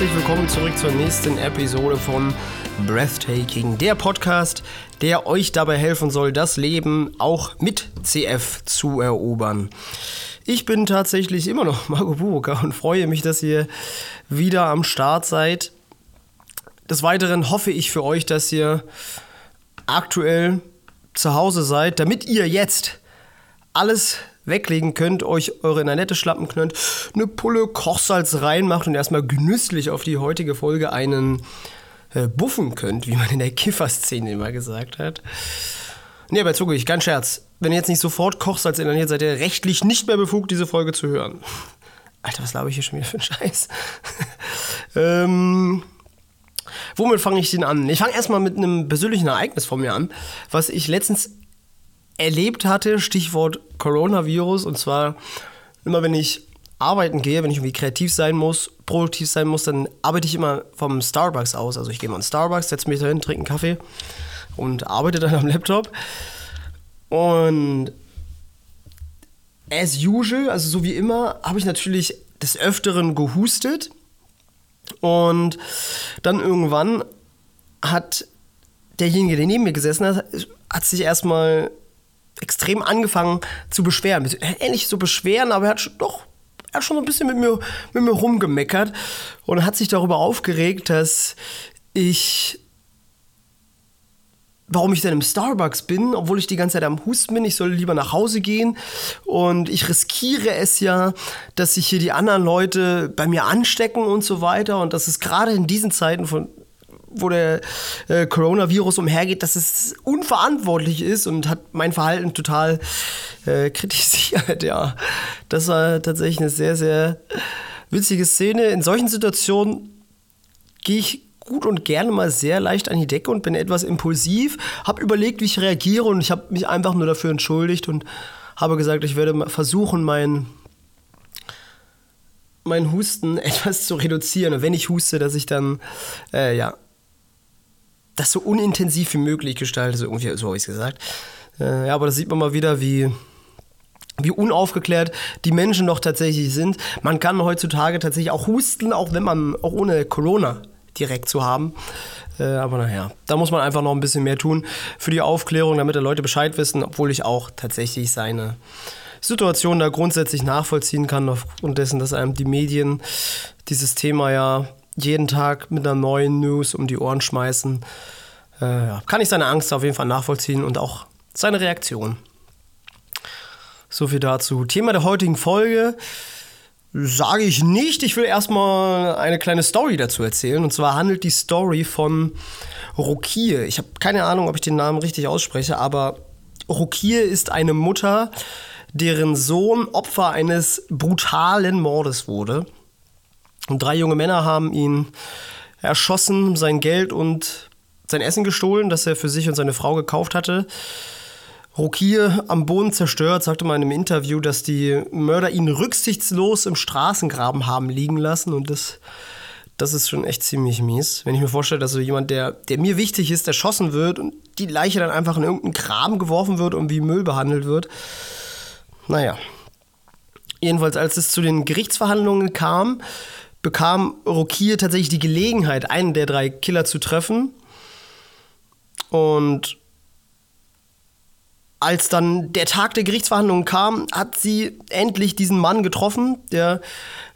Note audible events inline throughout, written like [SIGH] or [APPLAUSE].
herzlich willkommen zurück zur nächsten Episode von Breathtaking, der Podcast, der euch dabei helfen soll, das Leben auch mit CF zu erobern. Ich bin tatsächlich immer noch [LAUGHS] Marco Buruka und freue mich, dass ihr wieder am Start seid. Des Weiteren hoffe ich für euch, dass ihr aktuell zu Hause seid, damit ihr jetzt alles weglegen könnt, euch eure Nanette schlappen könnt, eine Pulle Kochsalz reinmacht und erstmal genüsslich auf die heutige Folge einen äh, buffen könnt, wie man in der Kifferszene immer gesagt hat. Nee, aber zugegeben, kein Scherz. Wenn ihr jetzt nicht sofort Kochsalz inhaliert, seid ihr rechtlich nicht mehr befugt, diese Folge zu hören. Alter, was glaube ich hier schon wieder für einen Scheiß? [LAUGHS] ähm, womit fange ich denn an? Ich fange erstmal mit einem persönlichen Ereignis von mir an, was ich letztens erlebt hatte, Stichwort Coronavirus. Und zwar immer, wenn ich arbeiten gehe, wenn ich irgendwie kreativ sein muss, produktiv sein muss, dann arbeite ich immer vom Starbucks aus. Also ich gehe mal in Starbucks, setze mich da hin, trinke einen Kaffee und arbeite dann am Laptop. Und as usual, also so wie immer, habe ich natürlich des Öfteren gehustet. Und dann irgendwann hat derjenige, der neben mir gesessen hat, hat sich erstmal extrem angefangen zu beschweren. Ähnlich so beschweren, aber er hat doch er hat schon so ein bisschen mit mir, mit mir rumgemeckert und hat sich darüber aufgeregt, dass ich warum ich denn im Starbucks bin, obwohl ich die ganze Zeit am Husten bin. Ich soll lieber nach Hause gehen und ich riskiere es ja, dass sich hier die anderen Leute bei mir anstecken und so weiter. Und das ist gerade in diesen Zeiten von wo der äh, Coronavirus umhergeht, dass es unverantwortlich ist und hat mein Verhalten total äh, kritisiert. [LAUGHS] Ja, das war tatsächlich eine sehr, sehr witzige Szene. In solchen Situationen gehe ich gut und gerne mal sehr leicht an die Decke und bin etwas impulsiv, habe überlegt, wie ich reagiere und ich habe mich einfach nur dafür entschuldigt und habe gesagt, ich werde versuchen, mein mein Husten [LAUGHS] etwas zu reduzieren. Und wenn ich huste, dass ich dann äh, ja das so unintensiv wie möglich gestalte, so irgendwie, so habe ich es gesagt. Äh, ja, aber da sieht man mal wieder, wie, wie unaufgeklärt die Menschen doch tatsächlich sind. Man kann heutzutage tatsächlich auch husten, auch wenn man, auch ohne Corona direkt zu haben. Äh, aber naja, da muss man einfach noch ein bisschen mehr tun für die Aufklärung, damit die Leute Bescheid wissen, obwohl ich auch tatsächlich seine Situation da grundsätzlich nachvollziehen kann, aufgrund dessen, dass einem die Medien dieses Thema ja jeden Tag mit einer neuen News um die Ohren schmeißen. Äh, kann ich seine Angst auf jeden Fall nachvollziehen und auch seine Reaktion. So viel dazu. Thema der heutigen Folge sage ich nicht. Ich will erstmal eine kleine Story dazu erzählen. Und zwar handelt die Story von Rokie. Ich habe keine Ahnung, ob ich den Namen richtig ausspreche, aber Rokie ist eine Mutter, deren Sohn Opfer eines brutalen Mordes wurde. Drei junge Männer haben ihn erschossen, sein Geld und sein Essen gestohlen, das er für sich und seine Frau gekauft hatte. Rokier am Boden zerstört, sagte mal in einem Interview, dass die Mörder ihn rücksichtslos im Straßengraben haben liegen lassen und das, das ist schon echt ziemlich mies. Wenn ich mir vorstelle, dass so jemand, der, der mir wichtig ist, erschossen wird und die Leiche dann einfach in irgendeinen Graben geworfen wird und wie Müll behandelt wird. Naja. Jedenfalls, als es zu den Gerichtsverhandlungen kam, bekam Rokier tatsächlich die Gelegenheit, einen der drei Killer zu treffen. Und als dann der Tag der Gerichtsverhandlungen kam, hat sie endlich diesen Mann getroffen, der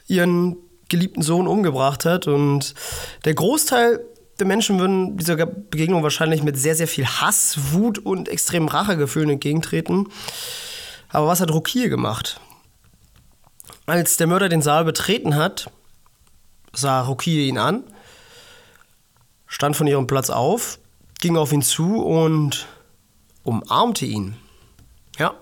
ihren geliebten Sohn umgebracht hat. Und der Großteil der Menschen würden dieser Begegnung wahrscheinlich mit sehr, sehr viel Hass, Wut und extremen Rachegefühlen entgegentreten. Aber was hat Rokir gemacht? Als der Mörder den Saal betreten hat, sah Rokia ihn an, stand von ihrem Platz auf, ging auf ihn zu und umarmte ihn. Ja.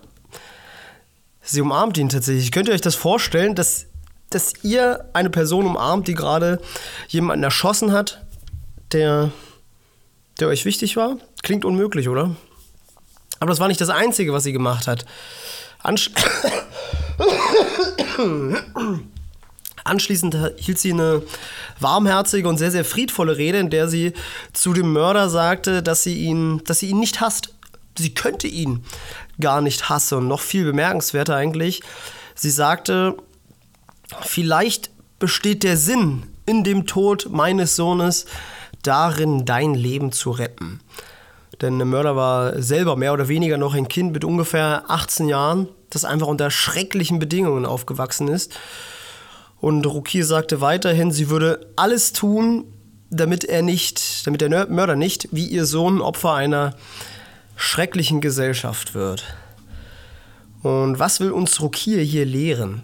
Sie umarmte ihn tatsächlich. Könnt ihr euch das vorstellen, dass, dass ihr eine Person umarmt, die gerade jemanden erschossen hat, der, der euch wichtig war? Klingt unmöglich, oder? Aber das war nicht das Einzige, was sie gemacht hat. Ansch Anschließend hielt sie eine warmherzige und sehr, sehr friedvolle Rede, in der sie zu dem Mörder sagte, dass sie ihn, dass sie ihn nicht hasst. Sie könnte ihn gar nicht hassen. Und noch viel bemerkenswerter eigentlich, sie sagte, vielleicht besteht der Sinn in dem Tod meines Sohnes darin dein Leben zu retten. Denn der Mörder war selber mehr oder weniger noch ein Kind mit ungefähr 18 Jahren, das einfach unter schrecklichen Bedingungen aufgewachsen ist. Und Rukier sagte weiterhin, sie würde alles tun, damit er nicht, damit der Mörder nicht wie ihr Sohn Opfer einer schrecklichen Gesellschaft wird. Und was will uns Rukier hier lehren?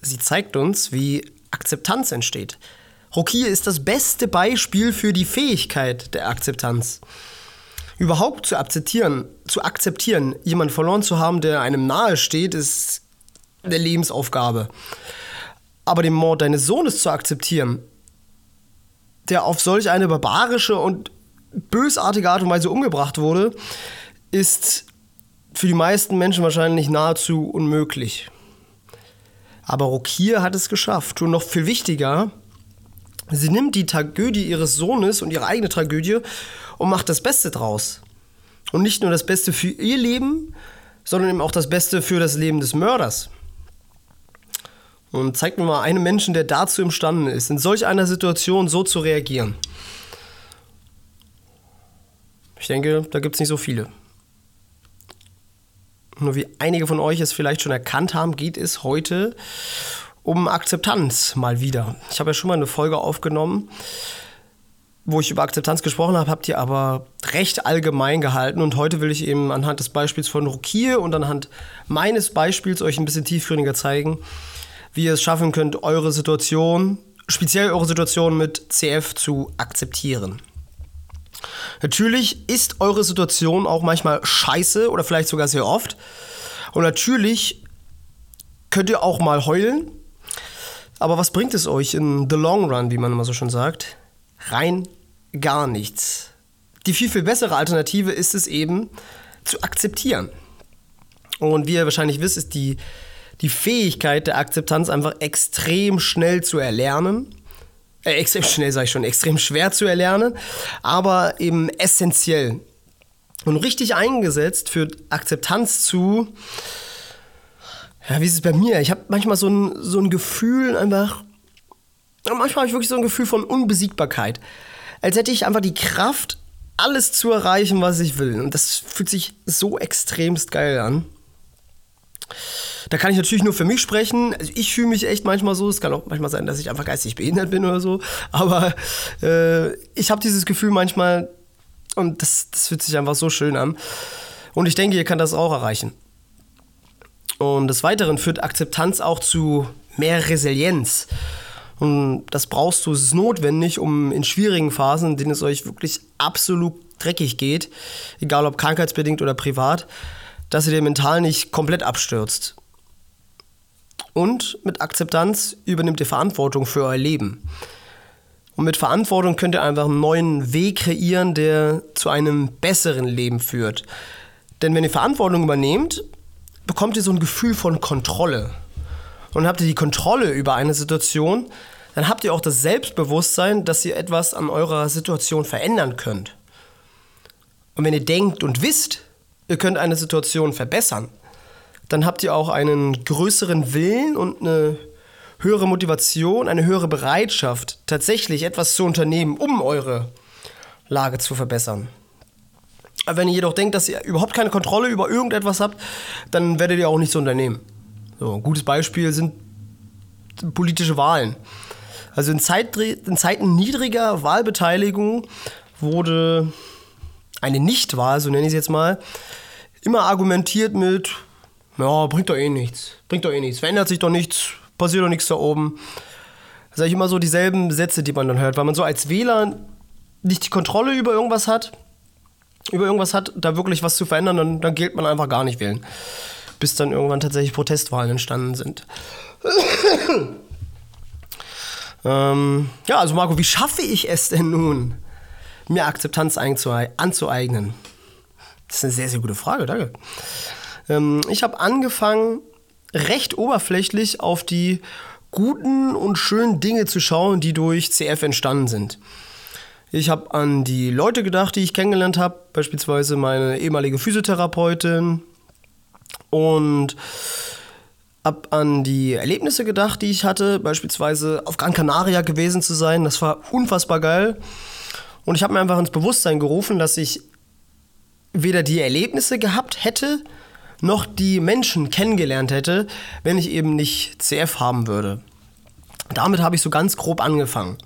Sie zeigt uns, wie Akzeptanz entsteht. Rukier ist das beste Beispiel für die Fähigkeit der Akzeptanz. Überhaupt zu akzeptieren, zu akzeptieren, jemanden verloren zu haben, der einem nahe steht, ist eine Lebensaufgabe. Aber den Mord deines Sohnes zu akzeptieren, der auf solch eine barbarische und bösartige Art und Weise umgebracht wurde, ist für die meisten Menschen wahrscheinlich nahezu unmöglich. Aber Rokir hat es geschafft. Und noch viel wichtiger, sie nimmt die Tragödie ihres Sohnes und ihre eigene Tragödie und macht das Beste draus. Und nicht nur das Beste für ihr Leben, sondern eben auch das Beste für das Leben des Mörders. Und zeigt mir mal einen Menschen, der dazu imstande ist, in solch einer Situation so zu reagieren. Ich denke, da gibt es nicht so viele. Nur wie einige von euch es vielleicht schon erkannt haben, geht es heute um Akzeptanz mal wieder. Ich habe ja schon mal eine Folge aufgenommen, wo ich über Akzeptanz gesprochen habe, habt ihr aber recht allgemein gehalten. Und heute will ich eben anhand des Beispiels von Rukier und anhand meines Beispiels euch ein bisschen tiefgründiger zeigen, wie ihr es schaffen könnt, eure Situation, speziell eure Situation mit CF zu akzeptieren. Natürlich ist eure Situation auch manchmal scheiße oder vielleicht sogar sehr oft. Und natürlich könnt ihr auch mal heulen. Aber was bringt es euch in the long run, wie man immer so schön sagt? Rein gar nichts. Die viel, viel bessere Alternative ist es eben zu akzeptieren. Und wie ihr wahrscheinlich wisst, ist die, die Fähigkeit der Akzeptanz einfach extrem schnell zu erlernen äh, extrem schnell, sage ich schon, extrem schwer zu erlernen, aber eben essentiell. Und richtig eingesetzt für Akzeptanz zu, ja, wie ist es bei mir? Ich habe manchmal so ein, so ein Gefühl einfach, manchmal habe ich wirklich so ein Gefühl von Unbesiegbarkeit. Als hätte ich einfach die Kraft, alles zu erreichen, was ich will. Und das fühlt sich so extremst geil an. Da kann ich natürlich nur für mich sprechen. Also ich fühle mich echt manchmal so. Es kann auch manchmal sein, dass ich einfach geistig behindert bin oder so. Aber äh, ich habe dieses Gefühl manchmal und das, das fühlt sich einfach so schön an. Und ich denke, ihr könnt das auch erreichen. Und des Weiteren führt Akzeptanz auch zu mehr Resilienz. Und das brauchst du, es ist notwendig, um in schwierigen Phasen, in denen es euch wirklich absolut dreckig geht, egal ob krankheitsbedingt oder privat, dass ihr den mental nicht komplett abstürzt. Und mit Akzeptanz übernimmt ihr Verantwortung für euer Leben. Und mit Verantwortung könnt ihr einfach einen neuen Weg kreieren, der zu einem besseren Leben führt. Denn wenn ihr Verantwortung übernehmt, bekommt ihr so ein Gefühl von Kontrolle. Und habt ihr die Kontrolle über eine Situation, dann habt ihr auch das Selbstbewusstsein, dass ihr etwas an eurer Situation verändern könnt. Und wenn ihr denkt und wisst, ihr könnt eine Situation verbessern, dann habt ihr auch einen größeren Willen und eine höhere Motivation, eine höhere Bereitschaft, tatsächlich etwas zu unternehmen, um eure Lage zu verbessern. Wenn ihr jedoch denkt, dass ihr überhaupt keine Kontrolle über irgendetwas habt, dann werdet ihr auch nichts unternehmen. So, ein gutes Beispiel sind politische Wahlen. Also in, Zeit, in Zeiten niedriger Wahlbeteiligung wurde eine Nichtwahl, so nenne ich es jetzt mal, immer argumentiert mit, ja, bringt doch eh nichts, bringt doch eh nichts, verändert sich doch nichts, passiert doch nichts da oben. Sage ich immer so dieselben Sätze, die man dann hört, weil man so als Wähler nicht die Kontrolle über irgendwas hat, über irgendwas hat, da wirklich was zu verändern, dann, dann gilt man einfach gar nicht wählen. Bis dann irgendwann tatsächlich Protestwahlen entstanden sind. [COUGHS] ähm, ja, also Marco, wie schaffe ich es denn nun, mir Akzeptanz anzueignen? Das ist eine sehr, sehr gute Frage, danke. Ähm, ich habe angefangen, recht oberflächlich auf die guten und schönen Dinge zu schauen, die durch CF entstanden sind. Ich habe an die Leute gedacht, die ich kennengelernt habe, beispielsweise meine ehemalige Physiotherapeutin und Hab an die Erlebnisse gedacht, die ich hatte, beispielsweise auf Gran Canaria gewesen zu sein. Das war unfassbar geil. Und ich habe mir einfach ins Bewusstsein gerufen, dass ich weder die Erlebnisse gehabt hätte, noch die Menschen kennengelernt hätte, wenn ich eben nicht CF haben würde. Damit habe ich so ganz grob angefangen.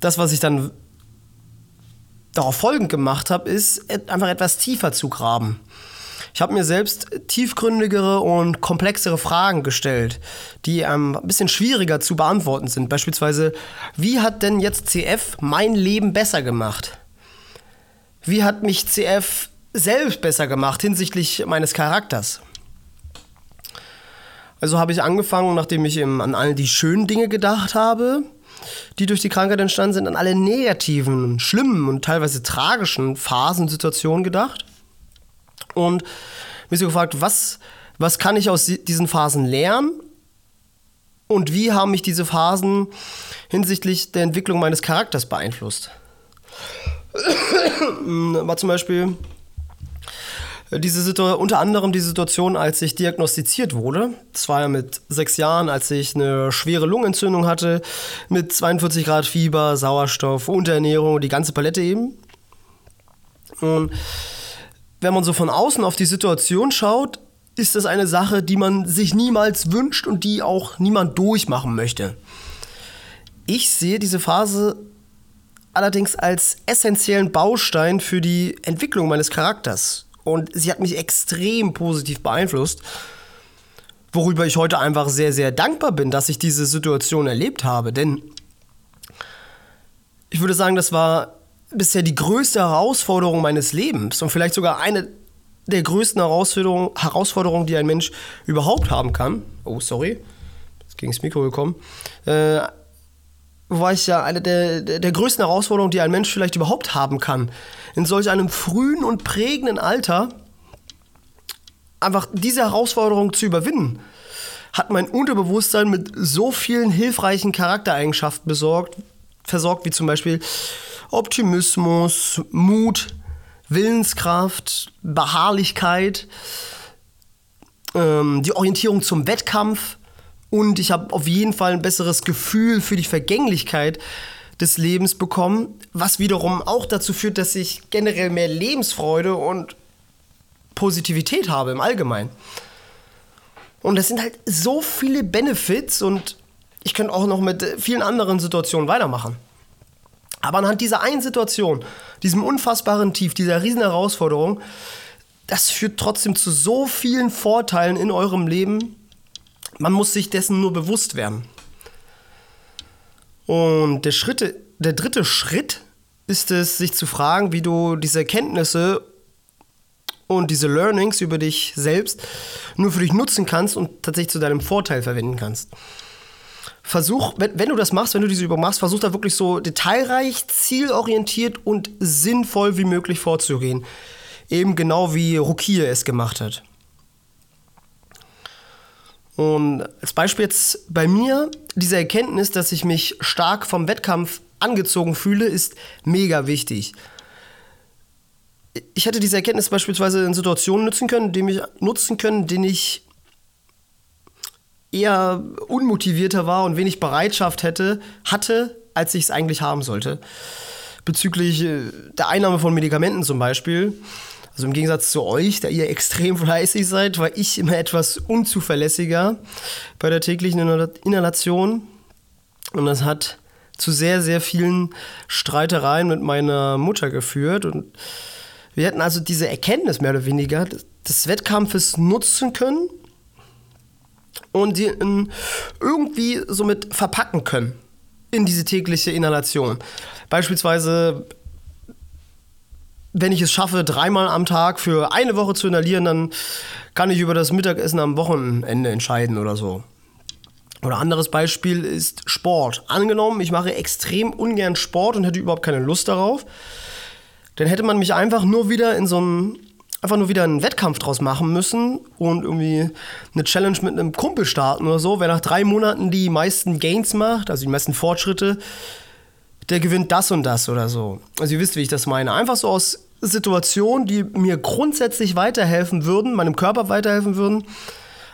Das, was ich dann darauf folgend gemacht habe, ist einfach etwas tiefer zu graben. Ich habe mir selbst tiefgründigere und komplexere Fragen gestellt, die ähm, ein bisschen schwieriger zu beantworten sind. Beispielsweise, wie hat denn jetzt CF mein Leben besser gemacht? Wie hat mich CF selbst besser gemacht hinsichtlich meines Charakters? Also habe ich angefangen, nachdem ich eben an all die schönen Dinge gedacht habe, die durch die Krankheit entstanden sind, an alle negativen, schlimmen und teilweise tragischen Phasen, Situationen gedacht. Und mich so gefragt, was, was kann ich aus diesen Phasen lernen? Und wie haben mich diese Phasen hinsichtlich der Entwicklung meines Charakters beeinflusst? [CLEARS THROAT] War zum Beispiel diese Situation, unter anderem die Situation, als ich diagnostiziert wurde. Das war ja mit sechs Jahren, als ich eine schwere Lungenentzündung hatte, mit 42 Grad Fieber, Sauerstoff, Unterernährung, die ganze Palette eben. Und wenn man so von außen auf die Situation schaut, ist das eine Sache, die man sich niemals wünscht und die auch niemand durchmachen möchte. Ich sehe diese Phase allerdings als essentiellen Baustein für die Entwicklung meines Charakters und sie hat mich extrem positiv beeinflusst, worüber ich heute einfach sehr, sehr dankbar bin, dass ich diese Situation erlebt habe. Denn ich würde sagen, das war bisher die größte Herausforderung meines Lebens und vielleicht sogar eine der größten Herausforderungen, Herausforderungen die ein Mensch überhaupt haben kann. Oh, sorry, jetzt ging das Mikro gekommen. Äh, war ich ja eine der, der, der größten Herausforderungen, die ein Mensch vielleicht überhaupt haben kann. In solch einem frühen und prägenden Alter einfach diese Herausforderung zu überwinden, hat mein Unterbewusstsein mit so vielen hilfreichen Charaktereigenschaften besorgt, versorgt, wie zum Beispiel Optimismus, Mut, Willenskraft, Beharrlichkeit, ähm, die Orientierung zum Wettkampf, und ich habe auf jeden Fall ein besseres Gefühl für die Vergänglichkeit des Lebens bekommen, was wiederum auch dazu führt, dass ich generell mehr Lebensfreude und Positivität habe im Allgemeinen. Und das sind halt so viele Benefits und ich könnte auch noch mit vielen anderen Situationen weitermachen. Aber anhand dieser einen Situation, diesem unfassbaren Tief, dieser riesen Herausforderung, das führt trotzdem zu so vielen Vorteilen in eurem Leben, man muss sich dessen nur bewusst werden. Und der, Schritte, der dritte Schritt ist es, sich zu fragen, wie du diese Erkenntnisse und diese Learnings über dich selbst nur für dich nutzen kannst und tatsächlich zu deinem Vorteil verwenden kannst. Versuch, wenn, wenn du das machst, wenn du diese Übung machst, versuch da wirklich so detailreich, zielorientiert und sinnvoll wie möglich vorzugehen. Eben genau wie Rukiye es gemacht hat. Und als Beispiel jetzt bei mir, diese Erkenntnis, dass ich mich stark vom Wettkampf angezogen fühle, ist mega wichtig. Ich hätte diese Erkenntnis beispielsweise in Situationen nutzen können, die mich nutzen können, denen ich eher unmotivierter war und wenig Bereitschaft hätte, hatte, als ich es eigentlich haben sollte. Bezüglich äh, der Einnahme von Medikamenten zum Beispiel also im Gegensatz zu euch, da ihr extrem [LAUGHS] fleißig seid, war ich immer etwas unzuverlässiger bei der täglichen Inhalation. Und das hat zu sehr, sehr vielen Streitereien mit meiner Mutter geführt. Und wir hätten also diese Erkenntnis mehr oder weniger des Wettkampfes nutzen können und die irgendwie somit verpacken können in diese tägliche Inhalation. Beispielsweise wenn ich es schaffe, dreimal am Tag für eine Woche zu inhalieren, dann kann ich über das Mittagessen am Wochenende entscheiden oder so. Oder anderes Beispiel ist Sport. Angenommen, ich mache extrem ungern Sport und hätte überhaupt keine Lust darauf, dann hätte man mich einfach nur wieder in so einen einfach nur wieder einen Wettkampf draus machen müssen und irgendwie eine Challenge mit einem Kumpel starten oder so. Wer nach drei Monaten die meisten Gains macht, also die meisten Fortschritte, der gewinnt das und das oder so. Also ihr wisst, wie ich das meine. Einfach so aus Situationen, die mir grundsätzlich weiterhelfen würden, meinem Körper weiterhelfen würden,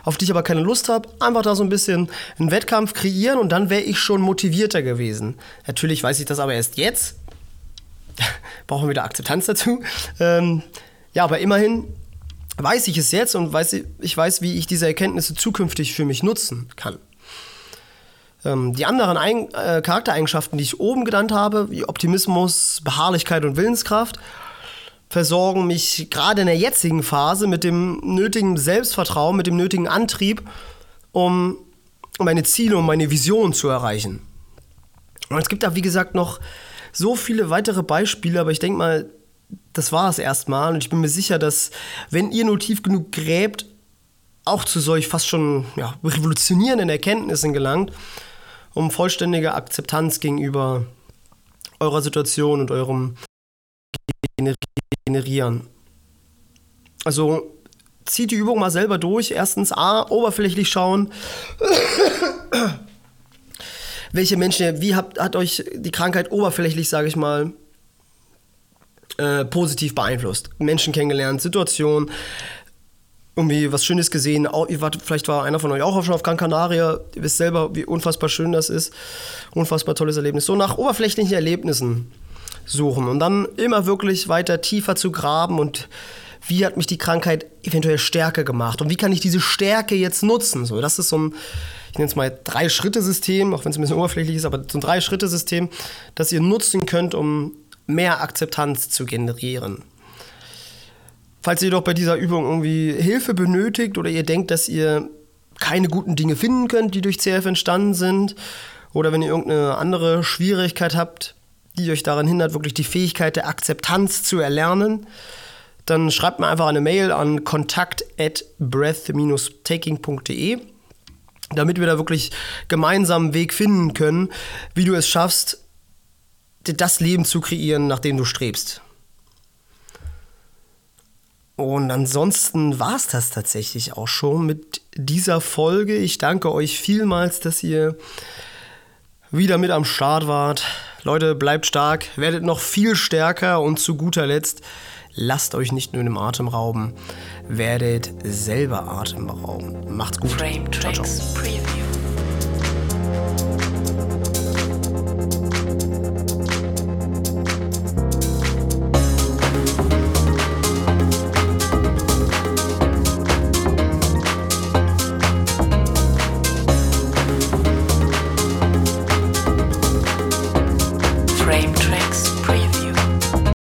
auf die ich aber keine Lust habe, einfach da so ein bisschen einen Wettkampf kreieren und dann wäre ich schon motivierter gewesen. Natürlich weiß ich das aber erst jetzt. [LAUGHS] Brauchen wir wieder Akzeptanz dazu. Ähm, ja, aber immerhin weiß ich es jetzt und weiß, ich weiß, wie ich diese Erkenntnisse zukünftig für mich nutzen kann. Ähm, die anderen Ein äh, Charaktereigenschaften, die ich oben genannt habe, wie Optimismus, Beharrlichkeit und Willenskraft, versorgen mich gerade in der jetzigen Phase mit dem nötigen Selbstvertrauen, mit dem nötigen Antrieb, um meine Ziele und meine Vision zu erreichen. Und es gibt da, wie gesagt, noch so viele weitere Beispiele, aber ich denke mal, das war es erstmal. Und ich bin mir sicher, dass, wenn ihr nur tief genug gräbt, auch zu solch fast schon ja, revolutionierenden Erkenntnissen gelangt, um vollständige Akzeptanz gegenüber eurer Situation und eurem generieren. Also zieht die Übung mal selber durch. Erstens A, oberflächlich schauen. [COUGHS] Welche Menschen, wie habt, hat euch die Krankheit oberflächlich, sage ich mal, äh, positiv beeinflusst? Menschen kennengelernt, Situationen, irgendwie was Schönes gesehen. Ihr wart, vielleicht war einer von euch auch schon auf Gran Canaria. Ihr wisst selber, wie unfassbar schön das ist. Unfassbar tolles Erlebnis. So nach oberflächlichen Erlebnissen suchen und dann immer wirklich weiter tiefer zu graben und wie hat mich die Krankheit eventuell stärker gemacht und wie kann ich diese Stärke jetzt nutzen? So, das ist so ein, ich nenne es mal Drei-Schritte-System, auch wenn es ein bisschen oberflächlich ist, aber so ein Drei-Schritte-System, das ihr nutzen könnt, um mehr Akzeptanz zu generieren. Falls ihr doch bei dieser Übung irgendwie Hilfe benötigt oder ihr denkt, dass ihr keine guten Dinge finden könnt, die durch CF entstanden sind, oder wenn ihr irgendeine andere Schwierigkeit habt, die euch daran hindert, wirklich die Fähigkeit der Akzeptanz zu erlernen, dann schreibt mir einfach eine Mail an kontakt at breath-taking.de, damit wir da wirklich gemeinsam einen Weg finden können, wie du es schaffst, das Leben zu kreieren, nach dem du strebst. Und ansonsten war es das tatsächlich auch schon mit dieser Folge. Ich danke euch vielmals, dass ihr wieder mit am Start wart. Leute, bleibt stark, werdet noch viel stärker und zu guter Letzt, lasst euch nicht nur im Atem rauben, werdet selber Atem rauben. Macht's gut. Frame Tracks Preview.